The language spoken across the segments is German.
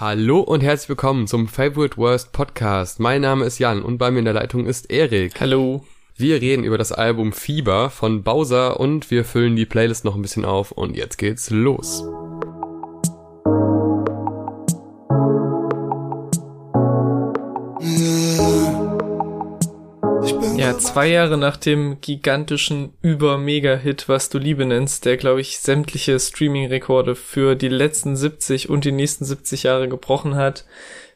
Hallo und herzlich willkommen zum Favorite Worst Podcast. Mein Name ist Jan und bei mir in der Leitung ist Erik. Hallo. Wir reden über das Album Fieber von Bowser und wir füllen die Playlist noch ein bisschen auf und jetzt geht's los. Ja, zwei Jahre nach dem gigantischen Über-Mega-Hit, was du Liebe nennst, der, glaube ich, sämtliche Streaming-Rekorde für die letzten 70 und die nächsten 70 Jahre gebrochen hat,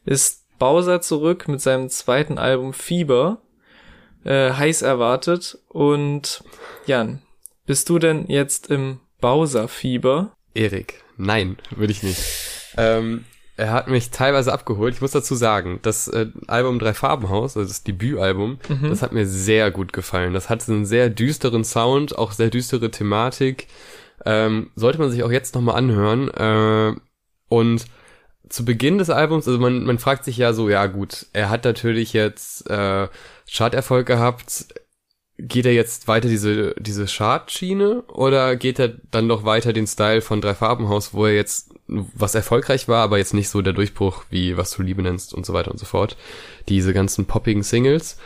ist Bowser zurück mit seinem zweiten Album Fieber, äh, heiß erwartet. Und Jan, bist du denn jetzt im Bowser-Fieber? Erik, nein, würde ich nicht. Ähm, er hat mich teilweise abgeholt. Ich muss dazu sagen, das äh, Album Drei Farbenhaus, also das Debütalbum, mhm. das hat mir sehr gut gefallen. Das hat einen sehr düsteren Sound, auch sehr düstere Thematik. Ähm, sollte man sich auch jetzt nochmal anhören. Äh, und zu Beginn des Albums, also man, man fragt sich ja so, ja gut, er hat natürlich jetzt äh, Charterfolg gehabt, geht er jetzt weiter diese, diese Chartschiene oder geht er dann doch weiter den Style von Drei Farbenhaus, wo er jetzt was erfolgreich war, aber jetzt nicht so der Durchbruch wie was du Liebe nennst und so weiter und so fort. Diese ganzen poppigen Singles.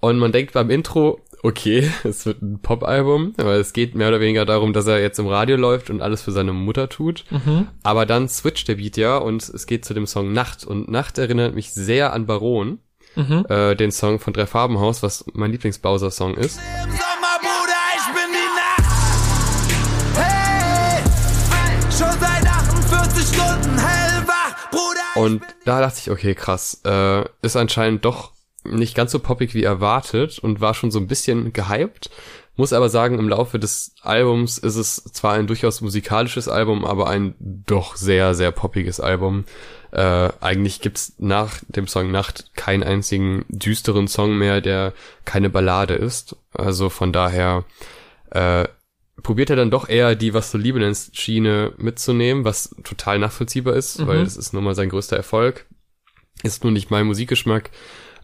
Und man denkt beim Intro, okay, es wird ein Pop-Album, aber es geht mehr oder weniger darum, dass er jetzt im Radio läuft und alles für seine Mutter tut. Mhm. Aber dann switcht der Beat ja und es geht zu dem Song Nacht. Und Nacht erinnert mich sehr an Baron mhm. äh, den Song von Drei Farbenhaus, was mein Lieblings-Bowser-Song ist. Und da dachte ich, okay, krass, äh, ist anscheinend doch nicht ganz so poppig wie erwartet und war schon so ein bisschen gehypt. Muss aber sagen, im Laufe des Albums ist es zwar ein durchaus musikalisches Album, aber ein doch sehr, sehr poppiges Album. Äh, eigentlich gibt's nach dem Song Nacht keinen einzigen düsteren Song mehr, der keine Ballade ist. Also von daher äh, probiert er dann doch eher die, was du Liebe nennst, Schiene mitzunehmen, was total nachvollziehbar ist, mhm. weil es ist nun mal sein größter Erfolg. Ist nur nicht mein Musikgeschmack.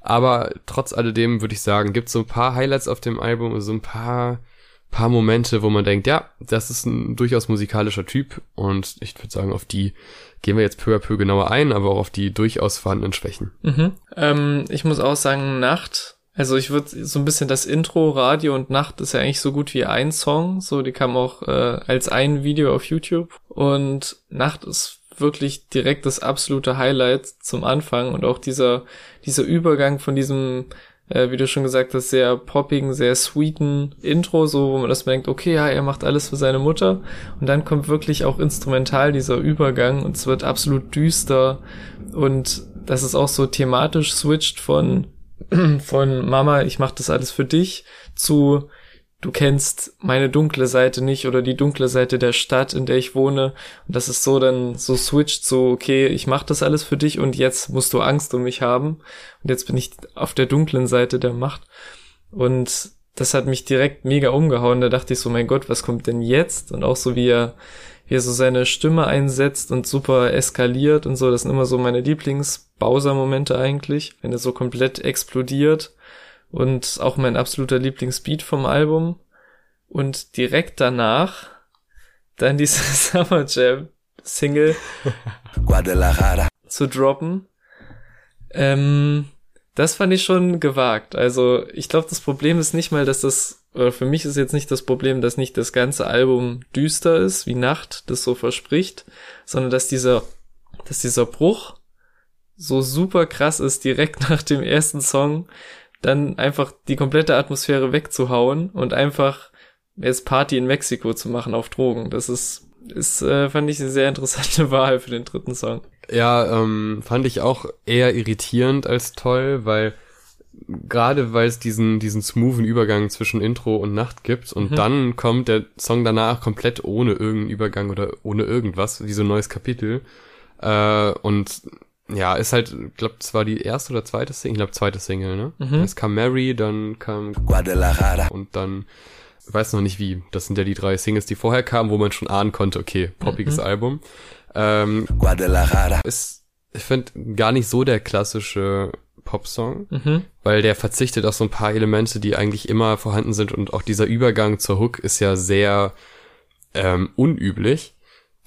Aber trotz alledem würde ich sagen, gibt so ein paar Highlights auf dem Album, so ein paar, paar Momente, wo man denkt, ja, das ist ein durchaus musikalischer Typ und ich würde sagen, auf die gehen wir jetzt peu à peu genauer ein, aber auch auf die durchaus vorhandenen Schwächen. Mhm. Ähm, ich muss auch sagen, Nacht, also ich würde so ein bisschen das Intro, Radio und Nacht ist ja eigentlich so gut wie ein Song, so die kam auch äh, als ein Video auf YouTube und Nacht ist wirklich direkt das absolute Highlight zum Anfang und auch dieser dieser Übergang von diesem äh, wie du schon gesagt hast, sehr poppigen, sehr sweeten Intro, so wo man das denkt, okay, ja, er macht alles für seine Mutter. Und dann kommt wirklich auch instrumental dieser Übergang und es wird absolut düster. Und das ist auch so thematisch switcht von, von Mama, ich mach das alles für dich zu du kennst meine dunkle Seite nicht oder die dunkle Seite der Stadt, in der ich wohne. Und das ist so dann so switcht so, okay, ich mach das alles für dich und jetzt musst du Angst um mich haben. Und jetzt bin ich auf der dunklen Seite der Macht. Und das hat mich direkt mega umgehauen. Da dachte ich so, mein Gott, was kommt denn jetzt? Und auch so wie er, wie er so seine Stimme einsetzt und super eskaliert und so. Das sind immer so meine Lieblings-Bowser-Momente eigentlich, wenn er so komplett explodiert und auch mein absoluter Lieblingsbeat vom Album. Und direkt danach dann diese Summer Jam Single zu droppen. Ähm, das fand ich schon gewagt. Also ich glaube, das Problem ist nicht mal, dass das, oder für mich ist jetzt nicht das Problem, dass nicht das ganze Album düster ist, wie Nacht das so verspricht, sondern dass dieser, dass dieser Bruch so super krass ist, direkt nach dem ersten Song, dann einfach die komplette Atmosphäre wegzuhauen und einfach jetzt Party in Mexiko zu machen auf Drogen. Das ist, ist äh, fand ich eine sehr interessante Wahl für den dritten Song. Ja, ähm, fand ich auch eher irritierend als toll, weil gerade weil es diesen diesen smoothen Übergang zwischen Intro und Nacht gibt und mhm. dann kommt der Song danach komplett ohne irgendeinen Übergang oder ohne irgendwas, wie so ein neues Kapitel. Äh, und ja, ist halt, glaube, es war die erste oder zweite Single, ich glaube, zweite Single, ne? Mhm. Es kam Mary, dann kam Guadalajara und dann, weiß noch nicht wie, das sind ja die drei Singles, die vorher kamen, wo man schon ahnen konnte, okay, poppiges mhm. Album. Ähm, Guadalajara. Ist, ich finde, gar nicht so der klassische Popsong, mhm. weil der verzichtet auf so ein paar Elemente, die eigentlich immer vorhanden sind und auch dieser Übergang zur Hook ist ja sehr ähm, unüblich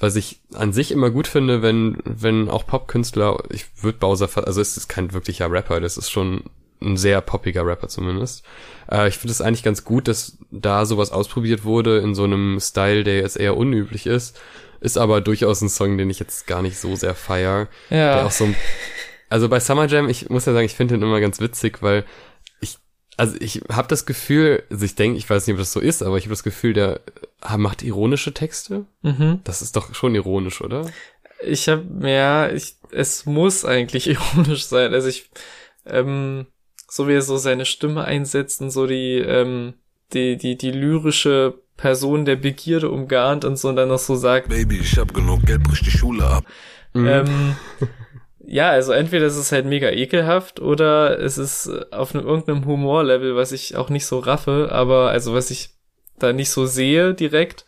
was ich an sich immer gut finde, wenn, wenn auch Popkünstler, ich würde Bowser, also es ist kein wirklicher Rapper, das ist schon ein sehr poppiger Rapper zumindest. Äh, ich finde es eigentlich ganz gut, dass da sowas ausprobiert wurde in so einem Style, der jetzt eher unüblich ist. Ist aber durchaus ein Song, den ich jetzt gar nicht so sehr feier. Ja. Der auch so, also bei Summer Jam, ich muss ja sagen, ich finde den immer ganz witzig, weil ich, also ich habe das Gefühl, also ich denke, ich weiß nicht, ob das so ist, aber ich habe das Gefühl, der macht ironische Texte. Mhm. Das ist doch schon ironisch, oder? Ich habe, ja, ich, es muss eigentlich ironisch sein. Also ich, ähm, so wie er so seine Stimme einsetzt und so die, ähm, die, die, die lyrische Person der Begierde umgarnt und so und dann noch so sagt. Baby, ich hab genug Geld, brich die Schule ab. Mhm. Ähm, ja, also entweder ist es halt mega ekelhaft oder es ist auf einem irgendeinem Humorlevel, was ich auch nicht so raffe, aber also was ich da nicht so sehe direkt.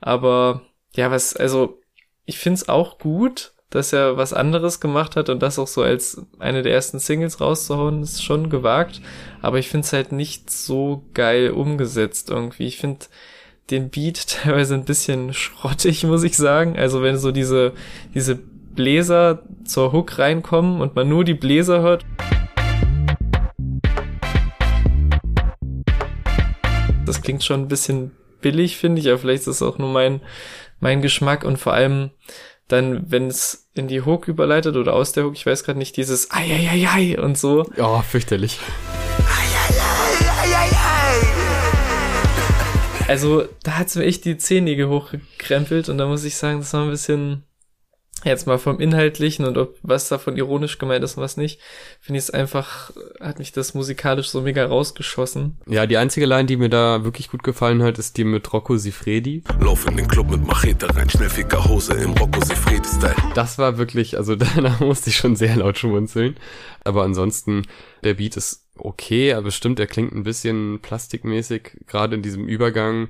Aber ja, was, also ich find's auch gut, dass er was anderes gemacht hat und das auch so als eine der ersten Singles rauszuhauen, ist schon gewagt. Aber ich find's halt nicht so geil umgesetzt irgendwie. Ich find den Beat teilweise ein bisschen schrottig, muss ich sagen. Also wenn so diese, diese Bläser zur Hook reinkommen und man nur die Bläser hört. Das klingt schon ein bisschen billig, finde ich, aber vielleicht ist es auch nur mein, mein Geschmack und vor allem dann, wenn es in die Hook überleitet oder aus der Hook, ich weiß gerade nicht, dieses Eieiei und so. Oh, fürchterlich. Also, da hat's mir echt die Zehennägel hochgekrempelt und da muss ich sagen, das war ein bisschen, jetzt mal vom Inhaltlichen und ob was davon ironisch gemeint ist und was nicht, finde ich es einfach, hat mich das musikalisch so mega rausgeschossen. Ja, die einzige Line, die mir da wirklich gut gefallen hat, ist die mit Rocco Sifredi. Lauf in den Club mit Machete rein, schnell Ficker Hose im Rocco Sifredi-Style. Das war wirklich, also da musste ich schon sehr laut schmunzeln. Aber ansonsten, der Beat ist okay, aber stimmt, er klingt ein bisschen plastikmäßig, gerade in diesem Übergang.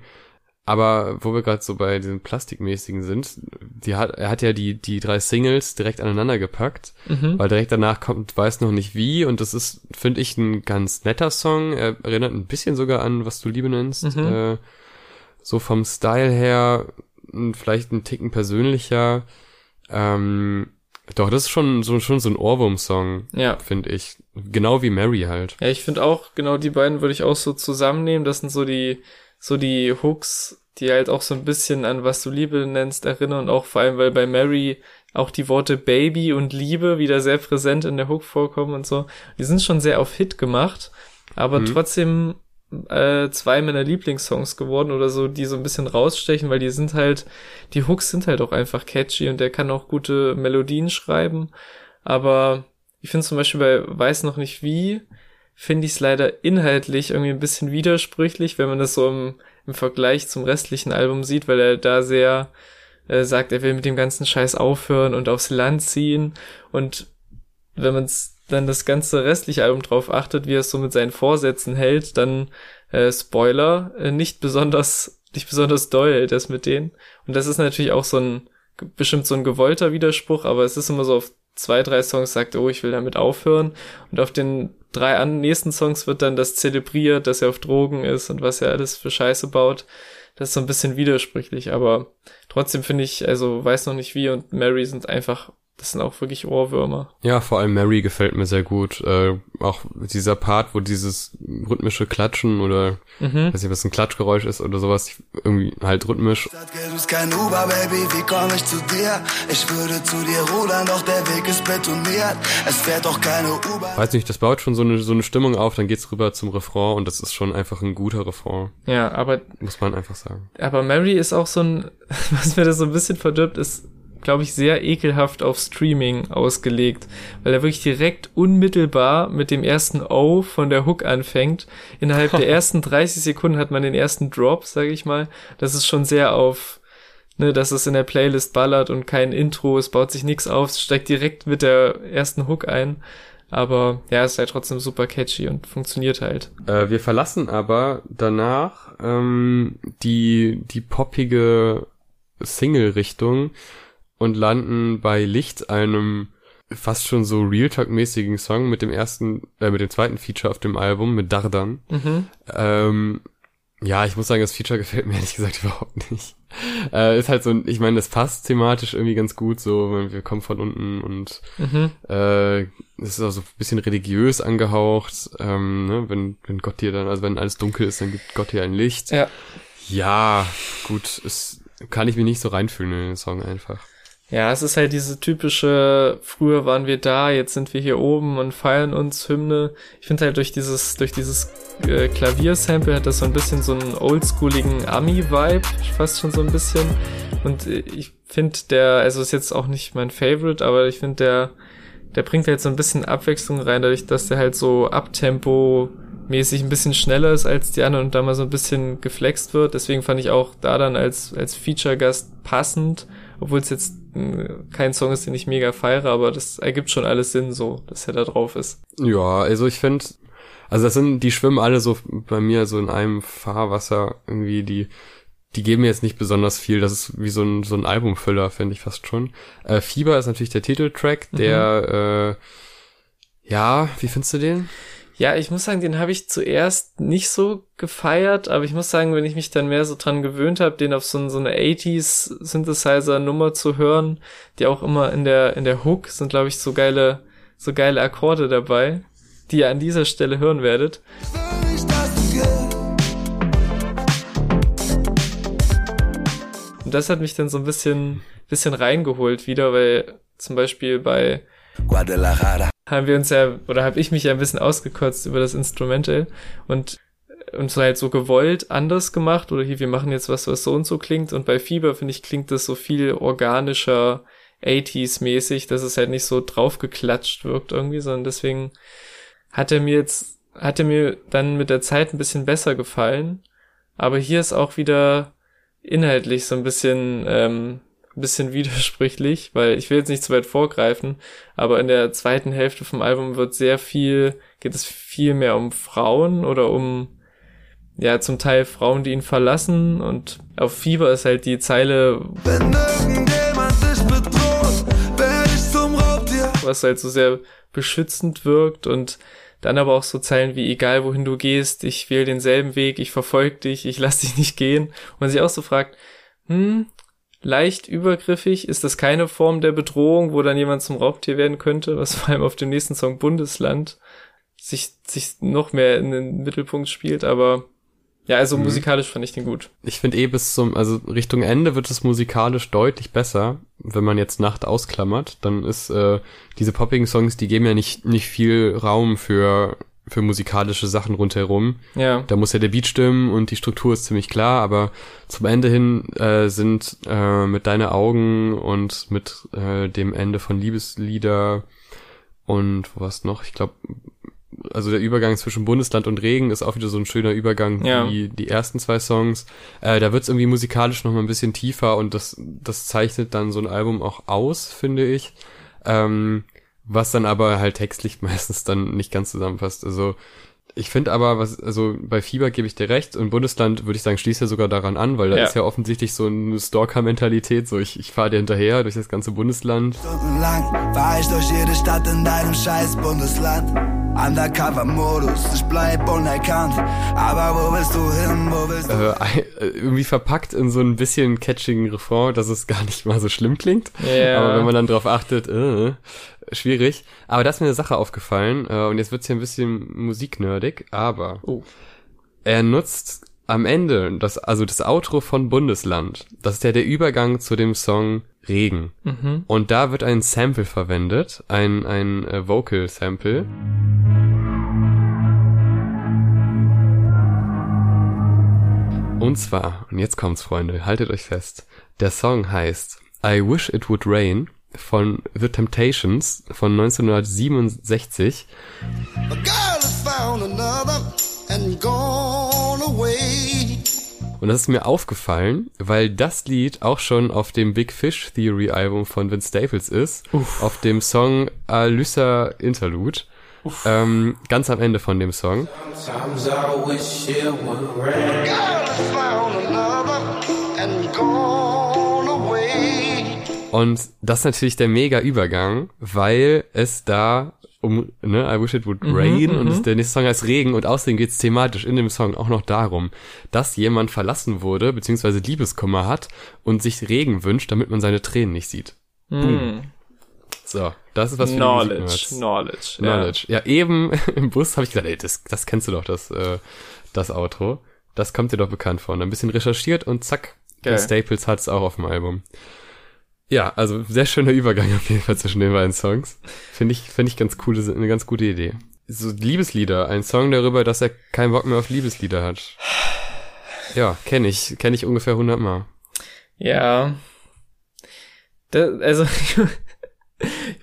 Aber wo wir gerade so bei diesen plastikmäßigen sind, die hat, er hat ja die, die drei Singles direkt aneinander gepackt, Mhm. weil direkt danach kommt Weiß noch nicht wie und das ist, finde ich, ein ganz netter Song. Er erinnert ein bisschen sogar an, was du Liebe nennst. Mhm. Äh, so vom Style her, vielleicht ein Ticken persönlicher. Ähm, doch, das ist schon so, schon so ein Ohrwurm-Song, Ja. finde ich. Genau wie Mary halt. Ja, ich finde auch, genau die beiden würde ich auch so zusammennehmen. Das sind so die, so die Hooks, die halt auch so ein bisschen an was du Liebe nennst erinnern und auch vor allem, weil bei Mary auch die Worte Baby und Liebe wieder sehr präsent in der Hook vorkommen und so. Die sind schon sehr auf Hit gemacht, aber Mhm. trotzdem äh, zwei meiner Lieblingssongs geworden oder so, die so ein bisschen rausstechen, weil die sind halt, die Hooks sind halt auch einfach catchy und der kann auch gute Melodien schreiben, aber ich finde zum Beispiel bei Weiß noch nicht wie, finde ich es leider inhaltlich irgendwie ein bisschen widersprüchlich, wenn man das so im, im Vergleich zum restlichen Album sieht, weil er da sehr äh, sagt, er will mit dem ganzen Scheiß aufhören und aufs Land ziehen. Und wenn man dann das ganze restliche Album drauf achtet, wie er es so mit seinen Vorsätzen hält, dann äh, Spoiler, äh, nicht besonders nicht besonders doll das mit denen. Und das ist natürlich auch so ein bestimmt so ein gewollter Widerspruch, aber es ist immer so auf zwei, drei Songs sagt, oh, ich will damit aufhören und auf den drei nächsten Songs wird dann das zelebriert, dass er auf Drogen ist und was er alles für Scheiße baut. Das ist so ein bisschen widersprüchlich, aber trotzdem finde ich, also weiß noch nicht wie und Mary sind einfach, das sind auch wirklich Ohrwürmer. Ja, vor allem Mary gefällt mir sehr gut. Äh, auch dieser Part, wo dieses rhythmische Klatschen oder Mhm. weiß nicht, was ein Klatschgeräusch ist oder sowas, irgendwie halt rhythmisch. Stadtgeld ist kein Uber, Baby, wie komm ich zu dir? Ich würde zu dir rudern, doch der Weg ist betoniert. Es fährt doch keine Uber. Weiß nicht, das baut schon so eine, so eine Stimmung auf, dann geht's rüber zum Refrain und das ist schon einfach ein guter Refrain, Ja, aber muss man einfach sagen. Aber Mary ist auch so ein, was mir das so ein bisschen verdirbt, ist, glaube ich, sehr ekelhaft auf Streaming ausgelegt, weil er wirklich direkt unmittelbar mit dem ersten O von der Hook anfängt. Innerhalb der ersten 30 Sekunden hat man den ersten Drop, sage ich mal. Das ist schon sehr auf, ne, dass es in der Playlist ballert und kein Intro, es baut sich nichts auf, es steigt direkt mit der ersten Hook ein. Aber ja, es ist halt trotzdem super catchy und funktioniert halt. Äh, wir verlassen aber danach ähm, die, die poppige Single-Richtung und landen bei Licht, einem fast schon so Real Talk-mäßigen Song mit dem ersten, äh, mit dem zweiten Feature auf dem Album, mit Dardan. Mhm. Ähm, Ja, ich muss sagen, das Feature gefällt mir ehrlich gesagt überhaupt nicht. Äh, ist halt so, ich meine, das passt thematisch irgendwie ganz gut, so, wir kommen von unten und Mhm. äh, es ist auch so ein bisschen religiös angehaucht, ähm, ne? wenn, wenn Gott dir dann, also wenn alles dunkel ist, dann gibt Gott dir ein Licht. Ja. Ja, gut, ist, kann ich mich nicht so reinfühlen in den Song einfach. Ja, es ist halt diese typische, früher waren wir da, jetzt sind wir hier oben und feiern uns Hymne. Ich finde halt durch dieses, durch dieses äh, Klaviersample hat das so ein bisschen so einen oldschooligen Ami-Vibe, fast schon so ein bisschen. Und äh, ich finde der, also ist jetzt auch nicht mein Favorite, aber ich finde der, der bringt halt so ein bisschen Abwechslung rein, dadurch, dass der halt so Abtempo mäßig ein bisschen schneller ist als die anderen und da mal so ein bisschen geflext wird. Deswegen fand ich auch da dann als, als Feature-Gast passend, obwohl es jetzt mh, kein Song ist, den ich mega feiere, aber das ergibt schon alles Sinn so, dass er da drauf ist. Ja, also ich finde, also das sind, die schwimmen alle so bei mir so in einem Fahrwasser irgendwie, die, die geben mir jetzt nicht besonders viel. Das ist wie so ein, so ein Albumfüller, finde ich fast schon. Äh, Fieber ist natürlich der Titeltrack, der, äh, ja, wie findest du den? Ja, ich muss sagen, den habe ich zuerst nicht so gefeiert, aber ich muss sagen, wenn ich mich dann mehr so dran gewöhnt habe, den auf so, so eine 80s Synthesizer Nummer zu hören, die auch immer in der in der Hook sind, glaube ich, so geile so geile Akkorde dabei, die ihr an dieser Stelle hören werdet. Und das hat mich dann so ein bisschen bisschen reingeholt wieder, weil zum Beispiel bei Guadalajara. Haben wir uns ja, oder habe ich mich ja ein bisschen ausgekotzt über das Instrumental und so halt so gewollt anders gemacht oder hier, wir machen jetzt was, was so und so klingt und bei Fieber, finde ich, klingt das so viel organischer 80s-mäßig, dass es halt nicht so draufgeklatscht wirkt irgendwie, sondern deswegen hat er mir jetzt, hat er mir dann mit der Zeit ein bisschen besser gefallen, aber hier ist auch wieder inhaltlich so ein bisschen, ähm, bisschen widersprüchlich, weil ich will jetzt nicht zu weit vorgreifen, aber in der zweiten Hälfte vom Album wird sehr viel, geht es viel mehr um Frauen oder um, ja, zum Teil Frauen, die ihn verlassen und auf Fieber ist halt die Zeile, bedroht, was halt so sehr beschützend wirkt und dann aber auch so Zeilen wie egal wohin du gehst, ich wähle denselben Weg, ich verfolge dich, ich lass dich nicht gehen. Und man sich auch so fragt, hm, leicht übergriffig, ist das keine Form der Bedrohung, wo dann jemand zum Raubtier werden könnte, was vor allem auf dem nächsten Song Bundesland sich, sich noch mehr in den Mittelpunkt spielt, aber ja, also musikalisch fand ich den gut. Ich finde eh bis zum, also Richtung Ende wird es musikalisch deutlich besser, wenn man jetzt Nacht ausklammert. Dann ist äh, diese poppigen Songs, die geben ja nicht nicht viel Raum für für musikalische Sachen rundherum. Ja. Da muss ja der Beat stimmen und die Struktur ist ziemlich klar, aber zum Ende hin äh, sind äh, mit deine Augen und mit äh, dem Ende von Liebeslieder und was noch? Ich glaube, also der Übergang zwischen Bundesland und Regen ist auch wieder so ein schöner Übergang Ja. wie die ersten zwei Songs. Äh, da wird's irgendwie musikalisch noch mal ein bisschen tiefer und das das zeichnet dann so ein Album auch aus, finde ich. Ähm, was dann aber halt textlich meistens dann nicht ganz zusammenpasst. Also ich finde aber, was, also bei Fieber gebe ich dir recht und Bundesland würde ich sagen, schließt ja sogar daran an, weil da Ja. ist ja offensichtlich so eine Stalker-Mentalität, so ich, ich fahre dir hinterher durch das ganze Bundesland. Stundenlang fahr ich durch jede Stadt in deinem scheiß Bundesland. Undercover-Modus, ich bleib unerkannt. Aber wo willst du hin, wo willst du Äh, ein- äh, irgendwie verpackt in so ein bisschen catchigen Refrain, dass es gar nicht mal so schlimm klingt. Ja. Aber wenn man dann drauf achtet, äh, schwierig. Aber da ist mir eine Sache aufgefallen, äh, und jetzt wird's hier ein bisschen musiknerdig, aber Oh. er nutzt am Ende das, also das Outro von Bundesland. Das ist ja der Übergang zu dem Song Regen. Mhm. Und da wird ein Sample verwendet, ein, ein äh, Vocal Sample. Und zwar, und jetzt kommt's, Freunde, haltet euch fest. Der Song heißt I Wish It Would Rain von The Temptations von 1967. A girl has found another and gone away. Und das ist mir aufgefallen, weil das Lied auch schon auf dem Big Fish Theory Album von Vince Staples ist, auf dem Song Alyssa Interlude. Ähm, ganz am Ende von dem Song. Und das ist natürlich der mega Übergang, weil es da um, ne, I wish it would Mhm, rain und mhm. das, der nächste Song heißt Regen und außerdem geht's thematisch in dem Song auch noch darum, dass jemand verlassen wurde, beziehungsweise Liebeskummer hat und sich Regen wünscht, damit man seine Tränen nicht sieht. Hm. So, das ist was für Knowledge. Knowledge. Knowledge. Ja. eben im Bus habe ich gesagt, ey, das, das kennst du doch, das, äh, das Outro. Das kommt dir doch bekannt vor. Und ein bisschen recherchiert und zack, Geil. Staples hat's auch auf dem Album. Ja, also sehr schöner Übergang auf jeden Fall zwischen den beiden Songs. Finde ich, finde ich ganz coole, eine ganz gute Idee. So Liebeslieder, ein Song darüber, dass er keinen Bock mehr auf Liebeslieder hat. Ja, kenne ich, kenne ich ungefähr 100 Mal. Ja. Da, also,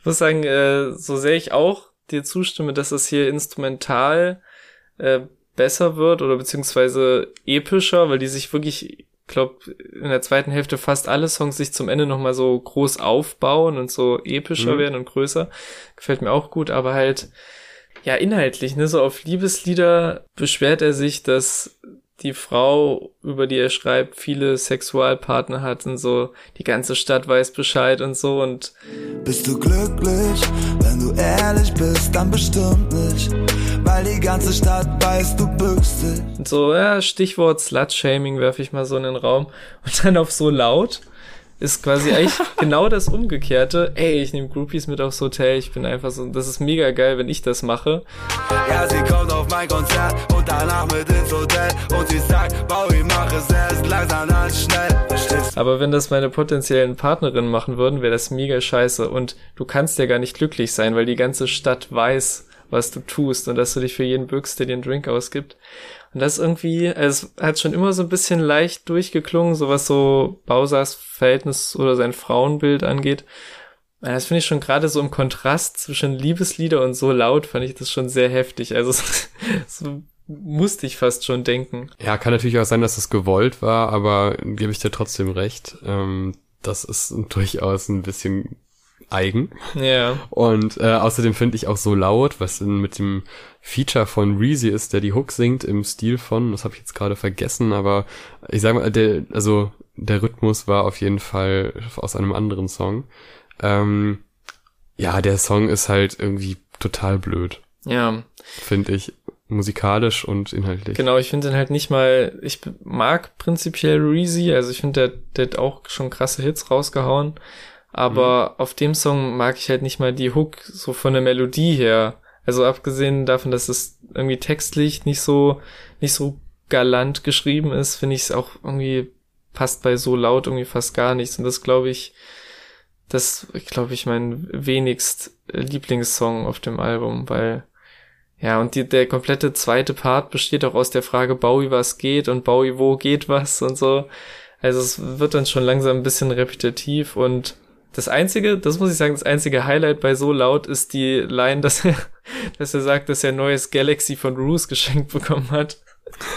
muss sagen, äh, so sehr ich auch dir zustimme, dass es hier instrumental äh, besser wird oder beziehungsweise epischer, weil die sich wirklich, ich glaube, in der zweiten Hälfte fast alle Songs sich zum Ende nochmal so groß aufbauen und so epischer Mhm. werden und größer. Gefällt mir auch gut, aber halt, ja, inhaltlich, ne, so auf Liebeslieder beschwert er sich, dass die Frau, über die er schreibt, viele Sexualpartner hat und so, die ganze Stadt weiß Bescheid und so und Bist du glücklich? Wenn du ehrlich bist, dann bestimmt nicht. Weil die ganze Stadt weiß, du bückst dich. Und so, ja, Stichwort Slut-Shaming werfe ich mal so in den Raum. Und dann auf so laut ist quasi eigentlich genau das Umgekehrte. Ey, ich nehme Groupies mit aufs Hotel. Ich bin einfach so, das ist mega geil, wenn ich das mache. Ja, sie kommt auf mein Konzert und danach mit ins Hotel. Und sie sagt, Bowie, mach es erst langsam als schnell. Verstehst? Aber wenn das meine potenziellen Partnerinnen machen würden, wäre das mega scheiße. Und du kannst ja gar nicht glücklich sein, weil die ganze Stadt weiß, was du tust und dass du dich für jeden bückst, der dir einen Drink ausgibt. Und das irgendwie, es hat schon immer so ein bisschen leicht durchgeklungen, so was so Bausas Verhältnis oder sein Frauenbild angeht. Das finde ich schon gerade so im Kontrast zwischen Liebeslieder und so laut, fand ich das schon sehr heftig. Also so musste ich fast schon denken. Ja, kann natürlich auch sein, dass es gewollt war, aber gebe ich dir trotzdem recht. Ähm, das ist durchaus ein bisschen eigen. Ja. Und äh, außerdem finde ich auch so laut, was in, mit dem Feature von Reezy ist, der die Hook singt im Stil von, das habe ich jetzt gerade vergessen, aber ich sag mal, der, also der Rhythmus war auf jeden Fall aus einem anderen Song. Ähm, ja, der Song ist halt irgendwie total blöd, Ja. finde ich, musikalisch und inhaltlich. Genau, ich finde den halt nicht mal, ich mag prinzipiell Reezy, also ich finde, der, der hat auch schon krasse Hits rausgehauen, aber auf dem Song mag ich halt nicht mal die Hook so von der Melodie her. Also abgesehen davon, dass es irgendwie textlich nicht so, nicht so galant geschrieben ist, finde ich es auch irgendwie passt bei so laut irgendwie fast gar nichts und das glaube ich, das glaube ich mein wenigst Lieblingssong auf dem Album, weil ja, und die, der komplette zweite Part besteht auch aus der Frage Bowie, was geht und Bowie, wo geht was und so. Also es wird dann schon langsam ein bisschen repetitiv und das einzige, das muss ich sagen, das einzige Highlight bei so laut ist die Line, dass er, dass er sagt, dass er ein neues Galaxy von Roos geschenkt bekommen hat.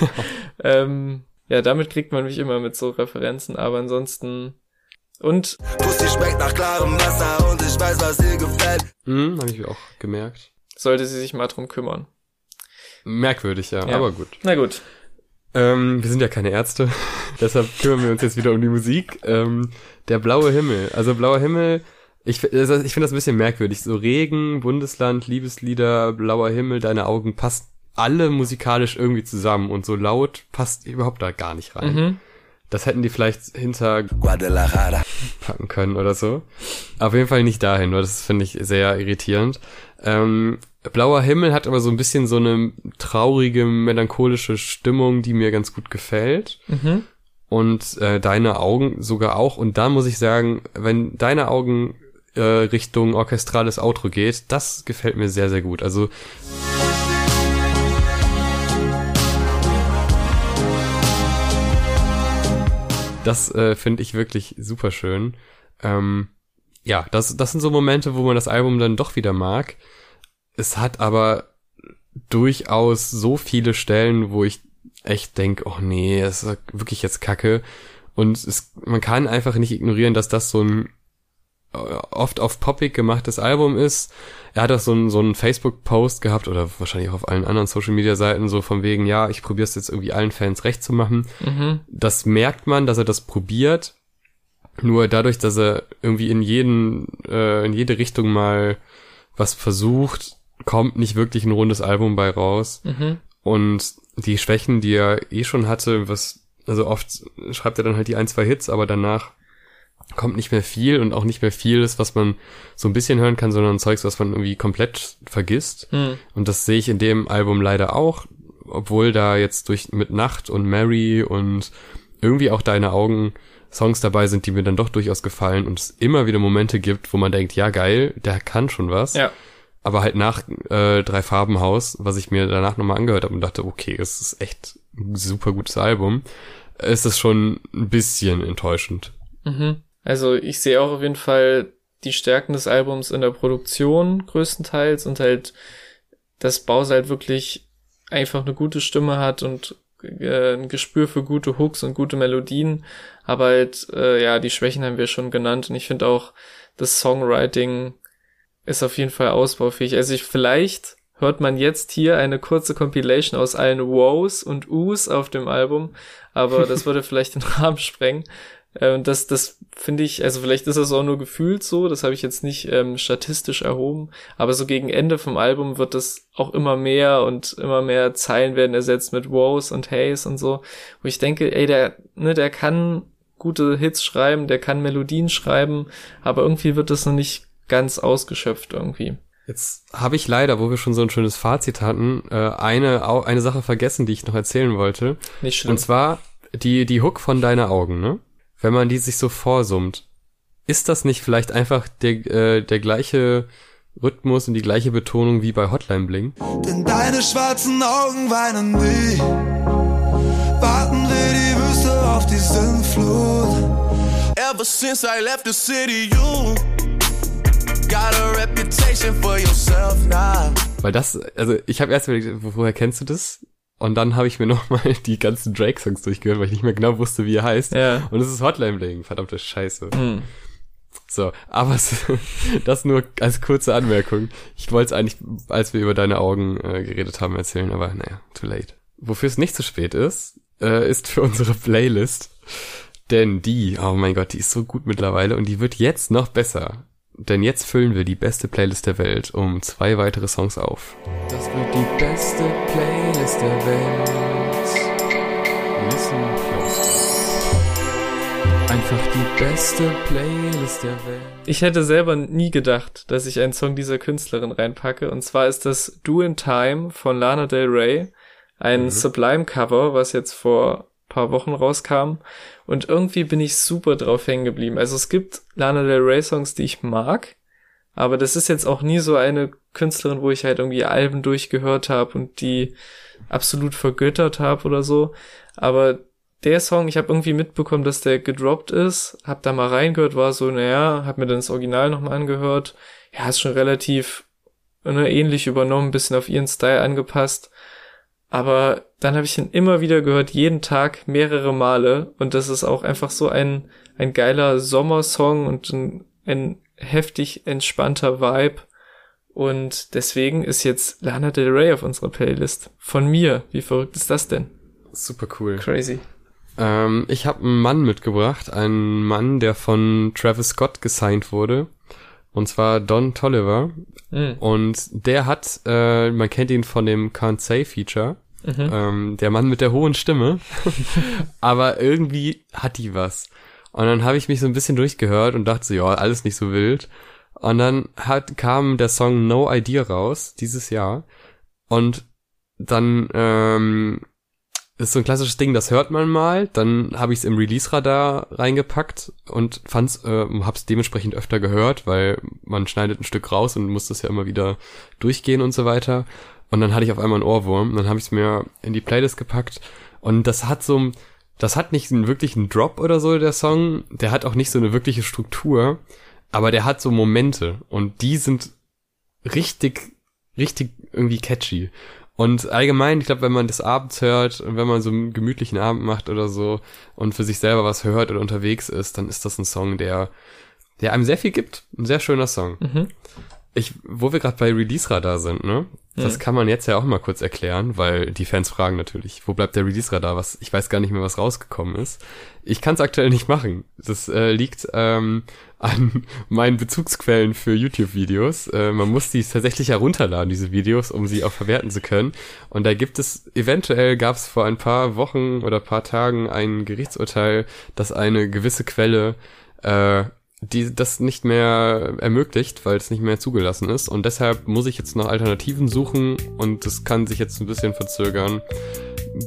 ähm, ja, damit kriegt man mich immer mit so Referenzen, aber ansonsten und Pussy schmeckt nach klarem Wasser und ich weiß, was ihr gefällt. Hm, habe ich auch gemerkt. sollte sie sich mal drum kümmern. Merkwürdig, ja, Ja. aber gut. Na gut. Ähm, wir sind ja keine Ärzte, deshalb kümmern wir uns jetzt wieder um die Musik. Ähm, der blaue Himmel, also blauer Himmel, ich, also ich finde das ein bisschen merkwürdig. So Regen, Bundesland, Liebeslieder, blauer Himmel, deine Augen passt alle musikalisch irgendwie zusammen und so laut passt überhaupt da gar nicht rein. Mhm. Das hätten die vielleicht hinter Guadalajara. packen können oder so. Auf jeden Fall nicht dahin, weil das finde ich sehr irritierend. Ähm, Blauer Himmel hat aber so ein bisschen so eine traurige, melancholische Stimmung, die mir ganz gut gefällt. Mhm. Und äh, deine Augen sogar auch. Und da muss ich sagen, wenn deine Augen äh, Richtung orchestrales Outro geht, das gefällt mir sehr, sehr gut. Also Das äh, finde ich wirklich super schön. Ähm, ja, das, das sind so Momente, wo man das Album dann doch wieder mag. Es hat aber durchaus so viele Stellen, wo ich echt denk, oh nee, das ist wirklich jetzt Kacke. Und es, man kann einfach nicht ignorieren, dass das so ein äh, oft auf Poppig gemachtes Album ist. Er hat auch so einen, so einen Facebook-Post gehabt oder wahrscheinlich auch auf allen anderen Social-Media-Seiten so von wegen, ja, ich probiere es jetzt irgendwie allen Fans recht zu machen. Mhm. Das merkt man, dass er das probiert. Nur dadurch, dass er irgendwie in jeden, äh, in jede Richtung mal was versucht, kommt nicht wirklich ein rundes Album bei raus. Mhm. Und die Schwächen, die er eh schon hatte, was, also oft schreibt er dann halt die ein, zwei Hits, aber danach kommt nicht mehr viel und auch nicht mehr vieles, was man so ein bisschen hören kann, sondern Zeugs, was man irgendwie komplett vergisst. Hm. Und das sehe ich in dem Album leider auch, obwohl da jetzt durch mit Nacht und Mary und irgendwie auch Deine Augen Songs dabei sind, die mir dann doch durchaus gefallen und es immer wieder Momente gibt, wo man denkt, ja geil, der kann schon was. Ja. Aber halt nach äh, Drei Farben Haus, was ich mir danach nochmal angehört habe und dachte, okay, es ist echt ein super gutes Album, ist es schon ein bisschen enttäuschend. Mhm. Also ich sehe auch auf jeden Fall die Stärken des Albums in der Produktion größtenteils und halt, dass Bowser halt wirklich einfach eine gute Stimme hat und äh, ein Gespür für gute Hooks und gute Melodien. Aber halt, äh, ja, die Schwächen haben wir schon genannt und ich finde auch, das Songwriting ist auf jeden Fall ausbaufähig. Also ich vielleicht hört man jetzt hier eine kurze Compilation aus allen Wows und Us auf dem Album, aber das würde vielleicht den Rahmen sprengen. Äh, Und das, das finde ich, also vielleicht ist das auch nur gefühlt so, das habe ich jetzt nicht ähm, statistisch erhoben, aber so gegen Ende vom Album wird das auch immer mehr und immer mehr Zeilen werden ersetzt mit Wows und Hays und so, wo ich denke, ey, der, ne, der kann gute Hits schreiben, der kann Melodien schreiben, aber irgendwie wird das noch nicht ganz ausgeschöpft irgendwie. Jetzt habe ich leider, wo wir schon so ein schönes Fazit hatten, äh, eine, eine Sache vergessen, die ich noch erzählen wollte. Nicht schlimm. Und zwar die, die Hook von Deine Augen, ne? Wenn man die sich so vorsummt, ist das nicht vielleicht einfach der, äh, der gleiche Rhythmus und die gleiche Betonung wie bei Hotline Bling? Denn deine schwarzen Augen weinen wie Warten wir die Wüste auf die Sinnflut Ever since I left the city, you Weil das, also ich habe erst überlegt, wo- woher kennst du das? Und dann habe ich mir nochmal die ganzen Drake-Songs durchgehört, weil ich nicht mehr genau wusste, wie er heißt. Ja. Und es ist Hotline Bling, verdammte Scheiße. Hm. So, aber es, das nur als kurze Anmerkung. Ich wollte es eigentlich, als wir über deine Augen äh, geredet haben, erzählen, aber naja, too late. Wofür es nicht zu spät ist, äh, ist für unsere Playlist. Denn die, oh mein Gott, die ist so gut mittlerweile und die wird jetzt noch besser. Denn jetzt füllen wir die beste Playlist der Welt um zwei weitere Songs auf. Das wird die beste Playlist der Welt. Listen close. Einfach die beste Playlist der Welt. Ich hätte selber nie gedacht, dass ich einen Song dieser Künstlerin reinpacke. Und zwar ist das Do in Time von Lana Del Rey. Ein Sublime-Cover, was jetzt vor paar Wochen rauskam. Und irgendwie bin ich super drauf hängen geblieben. Also es gibt Lana Del Rey Songs, die ich mag. Aber das ist jetzt auch nie so eine Künstlerin, wo ich halt irgendwie Alben durchgehört habe und die absolut vergöttert habe oder so. Aber der Song, ich habe irgendwie mitbekommen, dass der gedroppt ist, hab da mal reingehört, war so, naja, hab mir dann das Original nochmal angehört. Ja, ist schon relativ ne, ähnlich übernommen, bisschen auf ihren Style angepasst. Aber dann habe ich ihn immer wieder gehört, jeden Tag mehrere Male. Und das ist auch einfach so ein, ein geiler Sommersong und ein, ein heftig entspannter Vibe. Und deswegen ist jetzt Lana Del Rey auf unserer Playlist. Von mir. Wie verrückt ist das denn? Super cool. Crazy. Ähm, ich habe einen Mann mitgebracht, einen Mann, der von Travis Scott gesigned wurde. Und zwar Don Tolliver. Mhm. Und der hat, äh, man kennt ihn von dem Can't Say Feature. Ähm, der Mann mit der hohen Stimme. Aber irgendwie hat die was. Und dann habe ich mich so ein bisschen durchgehört und dachte so, ja, alles nicht so wild. Und dann hat, kam der Song No Idea raus, dieses Jahr. Und dann ähm, ist so ein klassisches Ding, das hört man mal. Dann habe ich es im Release-Radar reingepackt und fand's, äh, hab's dementsprechend öfter gehört, weil man schneidet ein Stück raus und muss das ja immer wieder durchgehen und so weiter. Und dann hatte ich auf einmal einen Ohrwurm. Dann habe ich es mir in die Playlist gepackt und das hat so, das hat nicht einen wirklichen Drop oder so der Song. Der hat auch nicht so eine wirkliche Struktur, aber der hat so Momente und die sind richtig, richtig irgendwie catchy. Und allgemein, ich glaube, wenn man das abends hört und wenn man so einen gemütlichen Abend macht oder so und für sich selber was hört oder unterwegs ist, dann ist das ein Song, der, der einem sehr viel gibt. Ein sehr schöner Song. Mhm. Ich, wo wir gerade bei Release-Radar sind, ne? Das kann man jetzt ja auch mal kurz erklären, weil die Fans fragen natürlich, wo bleibt der Release-Radar? Was, ich weiß gar nicht mehr, was rausgekommen ist. Ich kann es aktuell nicht machen. Das äh, liegt ähm, an meinen Bezugsquellen für YouTube-Videos. Äh, man muss die tatsächlich herunterladen, diese Videos, um sie auch verwerten zu können. Und da gibt es, eventuell gab es vor ein paar Wochen oder paar Tagen ein Gerichtsurteil, dass eine gewisse Quelle äh, die das nicht mehr ermöglicht, weil es nicht mehr zugelassen ist. Und deshalb muss ich jetzt nach Alternativen suchen und das kann sich jetzt ein bisschen verzögern,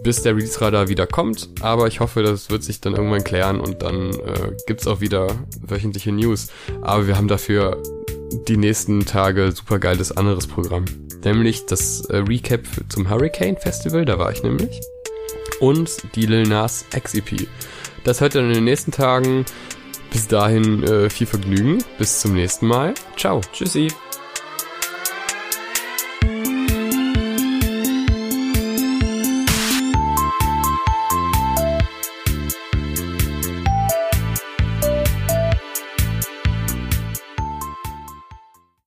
bis der Release-Radar wieder kommt. Aber ich hoffe, das wird sich dann irgendwann klären und dann äh, gibt's auch wieder wöchentliche News. Aber wir haben dafür die nächsten Tage super geiles anderes Programm. Nämlich das äh, Recap zum Hurricane Festival, da war ich nämlich. Und die Lil Nas X EP. Das hört ihr in den nächsten Tagen. Bis dahin äh, viel Vergnügen. Bis zum nächsten Mal. Ciao. Tschüssi.